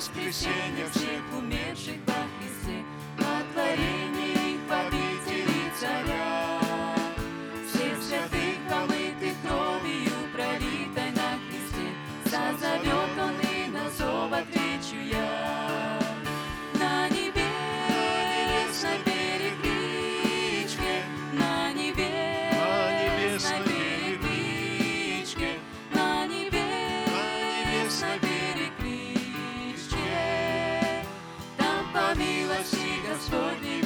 воскресенье в For forgiven.